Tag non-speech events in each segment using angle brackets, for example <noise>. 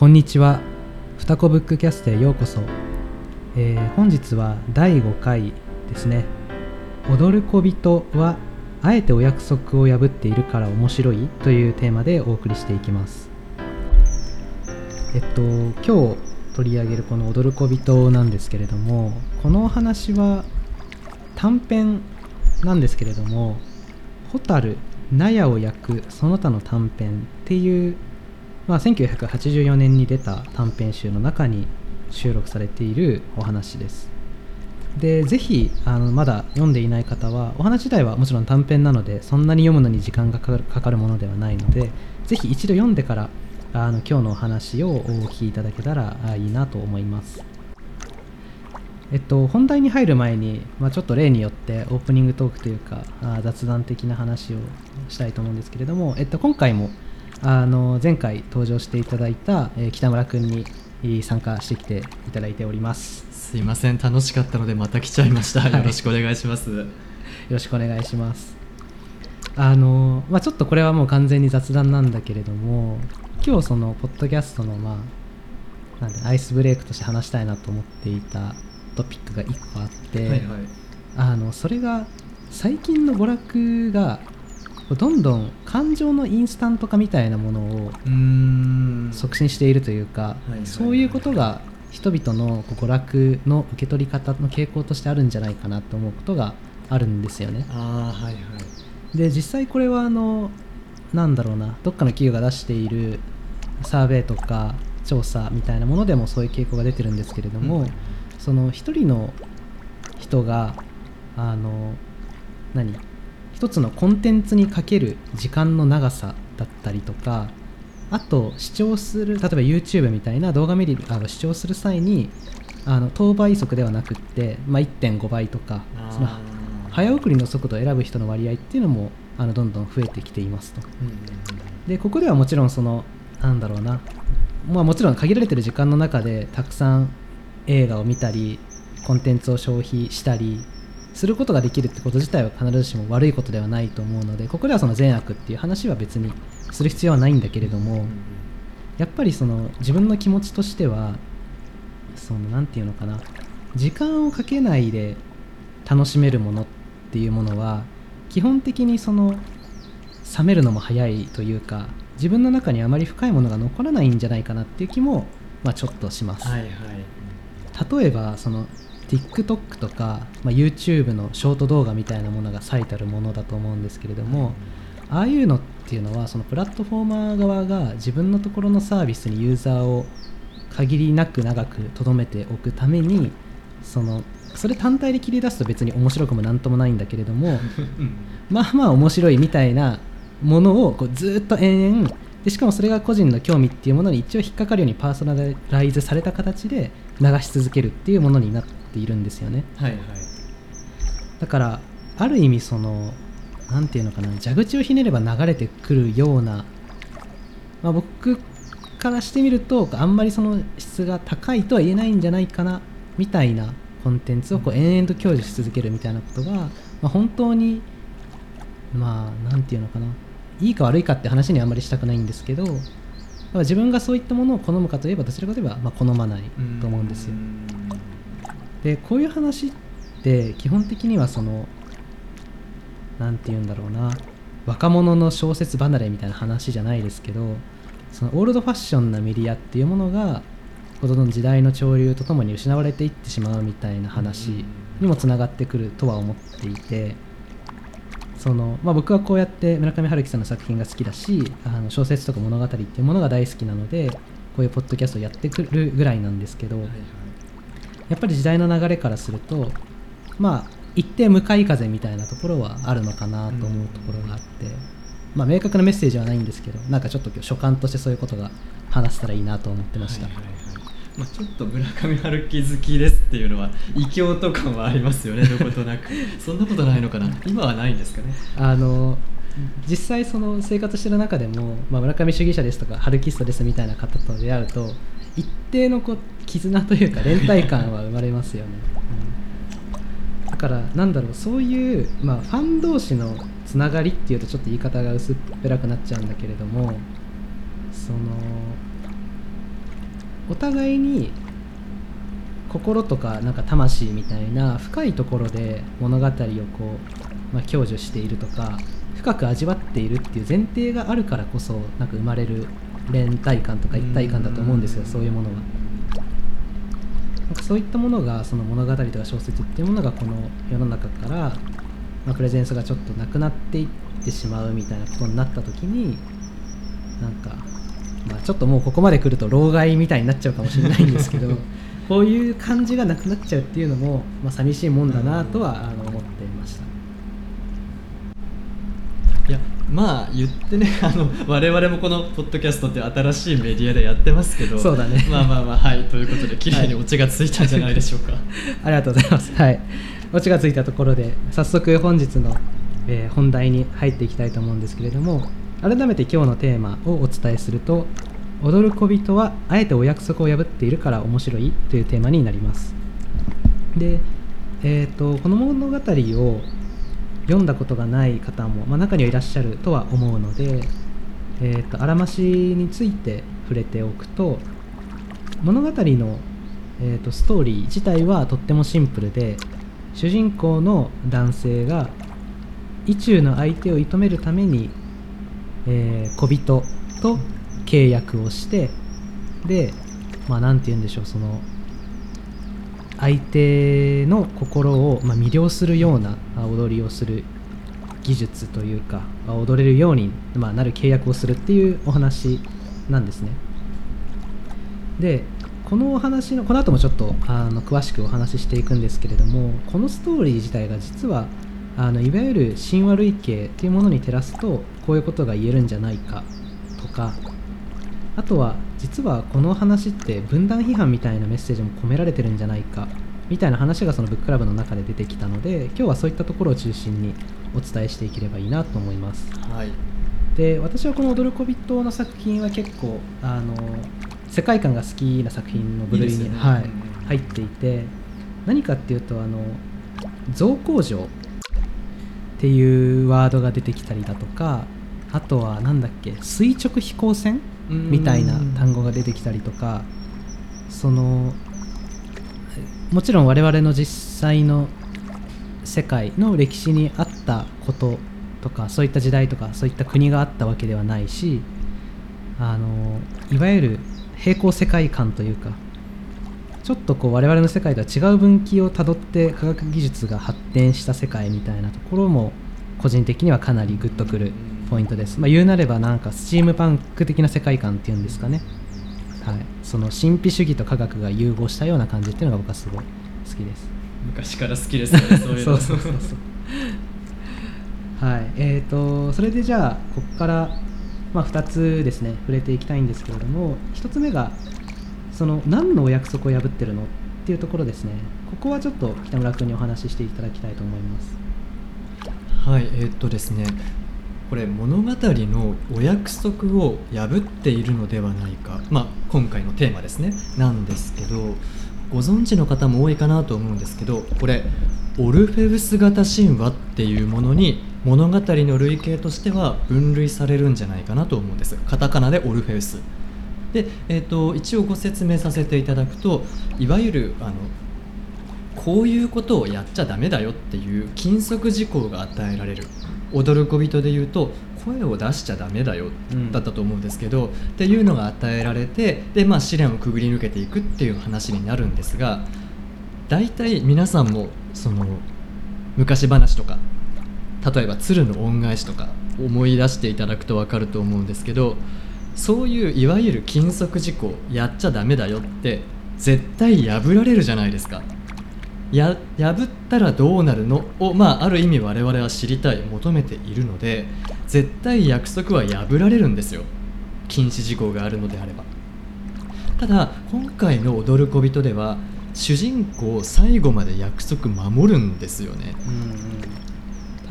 こんにちは。双子ブックキャストへようこそ、えー本日は第5回ですね。踊る小人はあえてお約束を破っているから面白いというテーマでお送りしていきます。えっと今日取り上げるこの踊る小人なんですけれどもこのお話は短編なんですけれども「蛍納屋を焼くその他の短編」っていうまあ、1984年に出た短編集の中に収録されているお話です。でぜひあのまだ読んでいない方はお話自体はもちろん短編なのでそんなに読むのに時間がかかるかかるものではないのでぜひ一度読んでからあの今日のお話をお聞きいただけたらいいなと思います。えっと、本題に入る前に、まあ、ちょっと例によってオープニングトークというかあ雑談的な話をしたいと思うんですけれども、えっと、今回もあの前回登場していただいた、えー北村君にえー参加してきていただいております。すいません楽しかったのでまた来ちゃいました、はい。よろしくお願いします。よろしくお願いします。あの、まあ、ちょっとこれはもう完全に雑談なんだけれども今日そのポッドキャストのまあなんだアイスブレイクとして話したいなと思っていたトピックが1個あって、はいはい。あのそれが最近の娯楽がどんどん感情のインスタント化みたいなものを促進しているというか、そういうことが人々の娯楽の受け取り方の傾向としてあるんじゃないかなと思うことがあるんですよね。ああはいはい。で実際これはあのなんだろうなどっかの企業が出しているサーベイとか調査みたいなものでもそういう傾向が出てるんですけれども、うん。その一人の人があの何？一つのコンテンツにかける時間の長さだったりとかあと視聴する例えば YouTube みたいな動画見るあの視聴する際にあの等倍速ではなくって、まあ、1.5倍とかその早送りの速度を選ぶ人の割合っていうのもあのどんどん増えてきていますと。でここではもちろんそのなんだろうなまあもちろん限られてる時間の中でたくさん映画を見たりコンテンツを消費したりすることができるってこと自体は必ずしも悪いことではないと思うのでここではその善悪っていう話は別にする必要はないんだけれども、やっぱりその自分の気持ちとしてはそのなんていうのかな時間をかけないで楽しめるものっていうものは基本的にその冷めるのも早いというか自分の中にあまり深いものが残らないんじゃないかなっていう気も、まあ、ちょっとします、はいはい。例えばその TikTok とか、まあ、YouTube のショート動画みたいなものが最たるものだと思うんですけれども、ああいうのっていうのはそのプラットフォーマー側が自分のところのサービスにユーザーを限りなく長く留めておくためにそのそれ単体で切り出すと別に面白くもなんともないんだけれどもうん。まあまあ面白いみたいなものをこうずーっと延々でしかもそれが個人の興味っていうものに一応引っかかるようにパーソナライズされた形で流し続けるっていうものになっているんですよね。はいはいだからある意味そのなんていうのかな蛇口をひねれば流れてくるような、まあ、僕からしてみるとあんまりその質が高いとは言えないんじゃないかなみたいなコンテンツをこう延々と享受し続けるみたいなことが、まあ、本当にまあなんていうのかないいか悪いかって話にはあんまりしたくないんですけど、まあ自分がそういったものを好むかといえばどちらかといえばまあ好まないと思うんですよ。でこういう話って基本的にはそのなんて言うんだろうな若者の小説離れみたいな話じゃないですけどそのオールドファッションなメディアっていうものがこの時代の潮流とともに失われていってしまうみたいな話にもつながってくるとは思っていてその、まあ、僕はこうやって村上春樹さんの作品が好きだしあの小説とか物語っていうものが大好きなのでこういうポッドキャストをやってくるぐらいなんですけど、はいはい。やっぱり時代の流れからするとまあ一定向かい風みたいなところはあるのかなと思うところがあって、まあ明確なメッセージはないんですけどなんかちょっと今日所感としてそういうことが話せたらいいなと思ってました、はいはいはい。まあ、ちょっと村上春樹好きですっていうのは異教と感はありますよね。どことなく。<laughs> そんなことないのかな。今はないんですかね。あの実際その生活してる中でも、まあ、村上主義者ですとか春キストですみたいな方と出会うと一定のこう絆というか連帯感は生まれますよね、うん。だからなんだろうそういう、まあ、ファン同士のつながりっていうとちょっと言い方が薄っぺらくなっちゃうんだけれどもそのお互いに心とかなんか魂みたいな深いところで物語をこう、まあ、享受しているとか深く味わっているっていう前提があるからこそなんか生まれる連帯感とか一体感だと思うんですよそういうものは。なんかそういったものがその物語とか小説っていうものがこの世の中から、まあ、プレゼンスがちょっとなくなっていってしまうみたいなことになった時になんか、まあ、ちょっともうここまで来ると老害みたいになっちゃうかもしれないんですけど <laughs> こういう感じがなくなっちゃうっていうのも、まあ、寂しいもんだなとはあの思っていました。いやまあ言ってね <laughs> あの我々もこのポッドキャストって新しいメディアでやってますけどそうだねまあまあまあはいということで綺麗にオチがついたんじゃないでしょうか、<laughs> ありがとうございます。はい。オチがついたところで、早速本日の、えー本題に入っていきたいと思うんですけれども、改めて今日のテーマをお伝えすると、踊る小人はあえてお約束を破っているから面白いというテーマになります。で、えー、とこの物語を読んだことがない方も、まあ、中にはいらっしゃるとは思うので、えー、とあらましについて触れておくと物語の、えー、とストーリー自体はとってもシンプルで主人公の男性が意中の相手を射止めるために、えー小人と契約をしてでまあなんて言うんでしょうその相手の心を、ま、魅了するような踊りをする技術というかあ踊れるように、ま、なる契約をするっていうお話なんですね。でこのお話のこの後もちょっとあの詳しくお話ししていくんですけれどもこのストーリー自体が実はあのいわゆる神話類型っていうものに照らすとこういうことが言えるんじゃないかとかあとは実はこの話って分断批判みたいなメッセージも込められてるんじゃないかみたいな話がそのブッククラブの中で出てきたので今日はそういったところを中心にお伝えしていければいいなと思います。はい。で私はこの「踊る小人」の作品は結構あの世界観が好きな作品の部類に入っていて何かっていうとあの造工場っていうワードが出てきたりだとかあとはなんだっけ垂直飛行船みたいな単語が出てきたりとかそのもちろん我々の実際の世界の歴史にあったこととかそういった時代とかそういった国があったわけではないしあのいわゆる平行世界観というかちょっとこう我々の世界とは違う分岐をたどって科学技術が発展した世界みたいなところも個人的にはかなりグッとくるポイントです、まあ、言うなればなんかスチームパンク的な世界観っていうんですかね、はい、その神秘主義と科学が融合したような感じっていうのが僕はすごい好きです。昔から好きですよねそういうの。<laughs> そうそうそうそう。はい。えー、とそれでじゃあここから、まあ、2つですね触れていきたいんですけれども1つ目がその何のお約束を破ってるのっていうところですね。ここはちょっと北村君にお話ししていただきたいと思います。はい。えーっとですねこれ物語のお約束を破っているのではないか、まあ、今回のテーマですね。なんですけどご存知の方も多いかなと思うんですけどこれオルフェウス型神話っていうものに物語の類型としては分類されるんじゃないかなと思うんです。カタカナでオルフェウス。で、えー、と一応ご説明させていただくといわゆるあのこういうことをやっちゃダメだよっていう禁則事項が与えられる。踊る小人で言うと声を出しちゃダメだようん。だったと思うんですけど、っていうのが与えられてで、まあ、試練をくぐり抜けていくっていう話になるんですが大体皆さんもその昔話とか例えば鶴の恩返しとか思い出していただくと分かると思うんですけどそういういわゆる禁則事項やっちゃダメだよって絶対破られるじゃないですかや破ったらどうなるの？を、まあ、ある意味我々は知りたい求めているので絶対約束は破られるんですよ。禁止事項があるのであれば。ただ今回の「踊る小人」では主人公最後まで約束守るんですよね。うん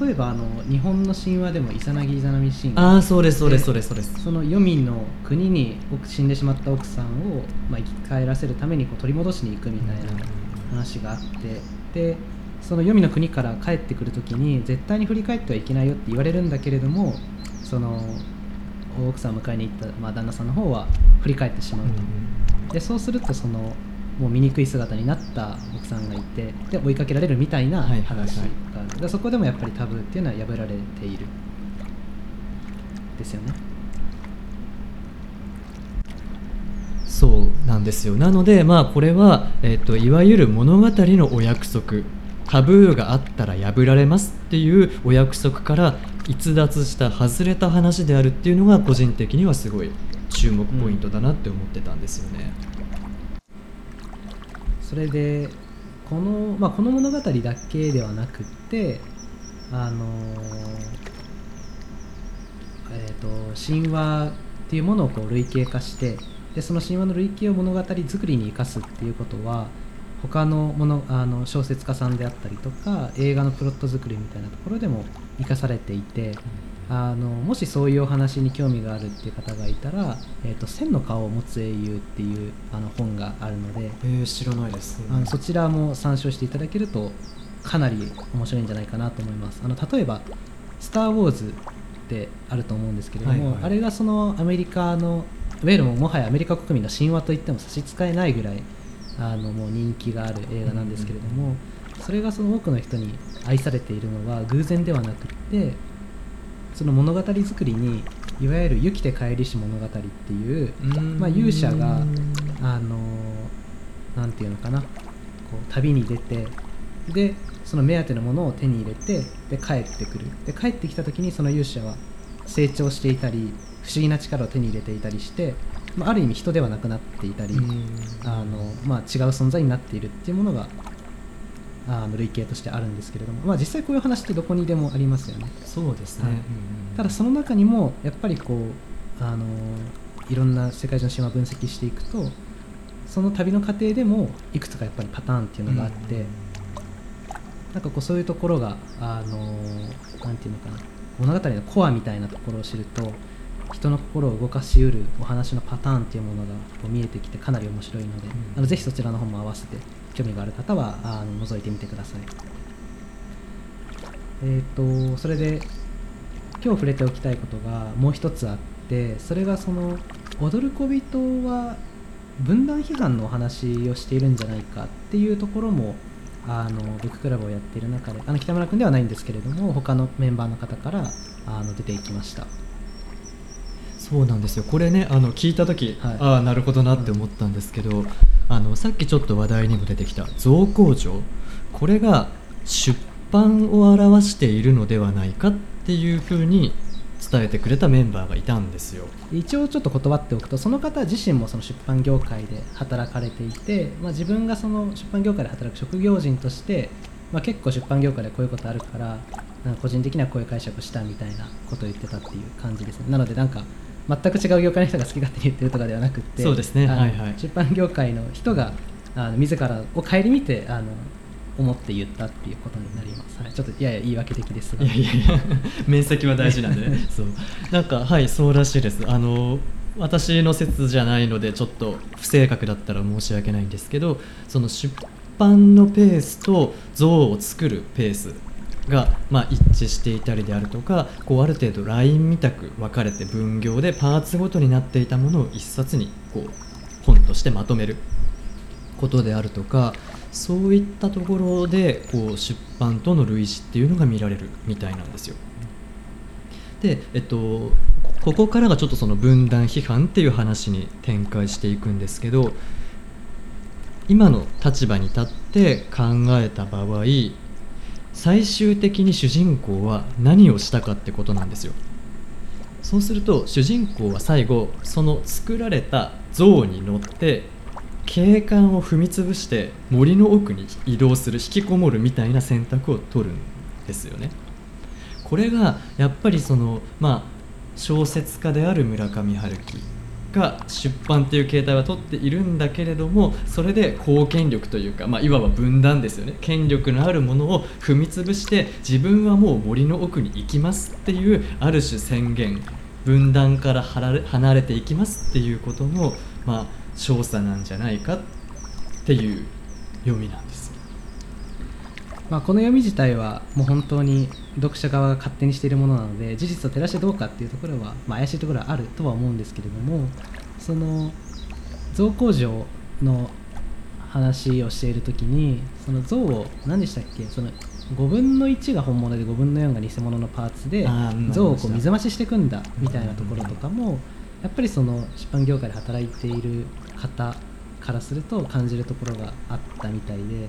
例えばあの日本の神話でもイザナギイザナミ神ああそうですそうですでそうですそうです。その黄泉の国に奥死んでしまった奥さんを、まあ、生き返らせるためにこう取り戻しに行くみたいな話があってでその黄泉の国から帰ってくる時に絶対に振り返ってはいけないよって言われるんだけれどもその奥さんを迎えに行った、まあ、旦那さんの方は振り返ってしまうと、でそうするとそのもう醜い姿になった奥さんがいてで追いかけられるみたいなはい話がはい。ある、でそこでもやっぱりタブーっていうのは破られている。ですよねそうなんですよなのでまあこれは、えっといわゆる物語のお約束タブーがあったら破られますっていうお約束から逸脱した外れた話であるっていうのが個人的にはすごい注目ポイントだなって思ってたんですよね。それでこの,、まあ、この物語だけではなくってあのえー、と神話っていうものをこう類型化してでその神話の類型を物語作りに生かすっていうことは他のものあの小説家さんであったりとか映画のプロット作りみたいなところでも生かされていてあのもしそういうお話に興味があるっていう方がいたら「えー、と千の顔を持つ英雄」っていうあの本があるのでえー、知らないです、あのそちらも参照していただけるとかなり面白いんじゃないかなと思います。あの例えば「スター・ウォーズ」ってあると思うんですけれども、はいはい。あれがそのアメリカのいわゆるもうもはやアメリカ国民の神話といっても差し支えないぐらいあのもう人気がある映画なんですけれども、それがその多くの人に愛されているのは偶然ではなくってその物語作りにいわゆる「生きて帰りし物語」っていうまあ勇者があのなんていうのかなこう旅に出てでその目当てのものを手に入れてで帰ってくる。で帰ってきた時にその勇者は成長していたり不思議な力を手に入れていたりして、まあ、ある意味人ではなくなっていたりあの、まあ、違う存在になっているっていうものがあの類型としてあるんですけれども、まあ、実際こういう話ってどこにでもありますよね。そうですね、はい。ただその中にもやっぱりこうあのいろんな世界中の神話を分析していくとその旅の過程でもいくつかやっぱりパターンっていうのがあって、なんかこうそういうところがあのなん。ていうのかな物語のコアみたいなところを知ると人の心を動かしうるお話のパターンっていうものがこう見えてきてかなり面白いので、うんあのぜひそちらの方も合わせて興味がある方はあの覗いてみてください。えー、とそれで今日触れておきたいことがもう一つあってそれがその踊る小人は分断批判のお話をしているんじゃないかっていうところもあのブッククラブをやっている中であの北村君ではないんですけれども他のメンバーの方からあの出ていきましたそうなんですよ。これねあの聞いた時、はい。ああなるほどなって思ったんですけど、あのさっきちょっと話題にも出てきた造工場。これが出版を表しているのではないかっていうふうに伝えてくれたメンバーがいたんですよ。一応ちょっと断っておくとその方自身もその出版業界で働かれていて、まあ、自分がその出版業界で働く職業人として、まあ、結構出版業界でこういうことあるからなんか個人的にはこういう解釈したみたいなことを言ってたっていう感じですね。なのでなんか全く違う業界の人が好き勝手に言ってるとかではなくってそうですね。はいはい。出版業界の人があの自らを顧みてあの思って言ったっていうことになります、はい、ちょっとやや言い訳的ですが。いやいやいや面積は大事なんで。ねそう。なんかはいそうらしいです。あの私の説じゃないのでちょっと不正確だったら申し訳ないんですけどその出版のペースと像を作るペースが、まあ、一致していたりであるとかこうある程度ラインみたく分かれて分業でパーツごとになっていたものを一冊にこう本としてまとめることであるとかそういったところでこう出版との類似っていうのが見られるみたいなんですよ。で、えっと、ここからがちょっとその分断批判っていう話に展開していくんですけど今の立場に立って考えた場合最終的に主人公は何をしたかってことなんですよ。そうすると主人公は最後その作られた像に乗って景観を踏み潰して森の奥に移動する引きこもるみたいな選択を取るんですよね。これがやっぱりそのまあ小説家である村上春樹が出版っていう形態は取っているんだけれどもそれで公権力というか、まあ、いわば分断ですよね権力のあるものを踏み潰して自分はもう森の奥に行きますっていうある種宣言分断から離れていきますっていうことの、まあ、少佐なんじゃないかっていう読みなんです。まあ、この読み自体はもう本当に読者側が勝手にしているものなので事実と照らしてどうかっていうところは、まあ、怪しいところはあるとは思うんですけれどもその象工場の話をしている時にその象を何でしたっけその5分の1が本物で5分の4が偽物のパーツであーうん象をこう水増ししていくんだみたいなところとかもやっぱりその出版業界で働いている方からすると感じるところがあったみたいで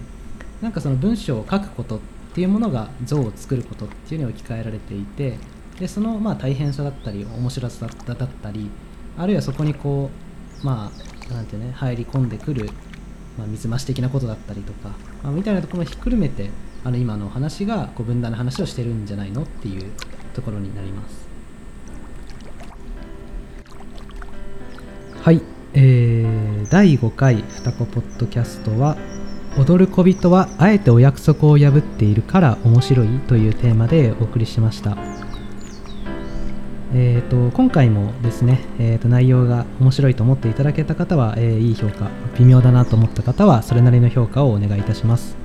なんかその文章を書くことっていうものが像を作ることっていうのに置き換えられていてでそのまあ大変さだったり面白さだったりあるいはそこにこうまあなんていうね入り込んでくる、まあ、水増し的なことだったりとか、まあ、みたいなところもひっくるめてあの今の話がこう分断の話をしてるんじゃないのっていうところになります。はい、えー、第5回双子ポッドキャストは「踊る小人はあえてお約束を破っているから面白い」というテーマでお送りしました。えー、と今回もですね、えー、と内容が面白いと思っていただけた方は、えーいい評価微妙だなと思った方はそれなりの評価をお願いいたします。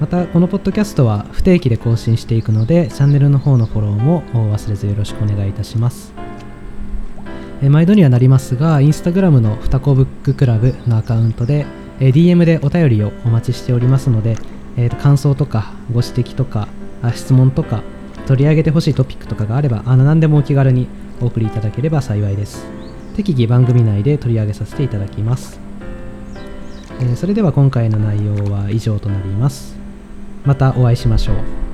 またこのポッドキャストは不定期で更新していくのでチャンネルの方のフォローも忘れずよろしくお願いいたします。毎度にはなりますが、インスタグラムのふたこブッククラブのアカウントで、え DM でお便りをお待ちしておりますので、えーと感想とかご指摘とかあ質問とか取り上げてほしいトピックとかがあればあの何でもお気軽にお送りいただければ幸いです。適宜番組内で取り上げさせていただきます。えーそれでは今回の内容は以上となります。またお会いしましょう。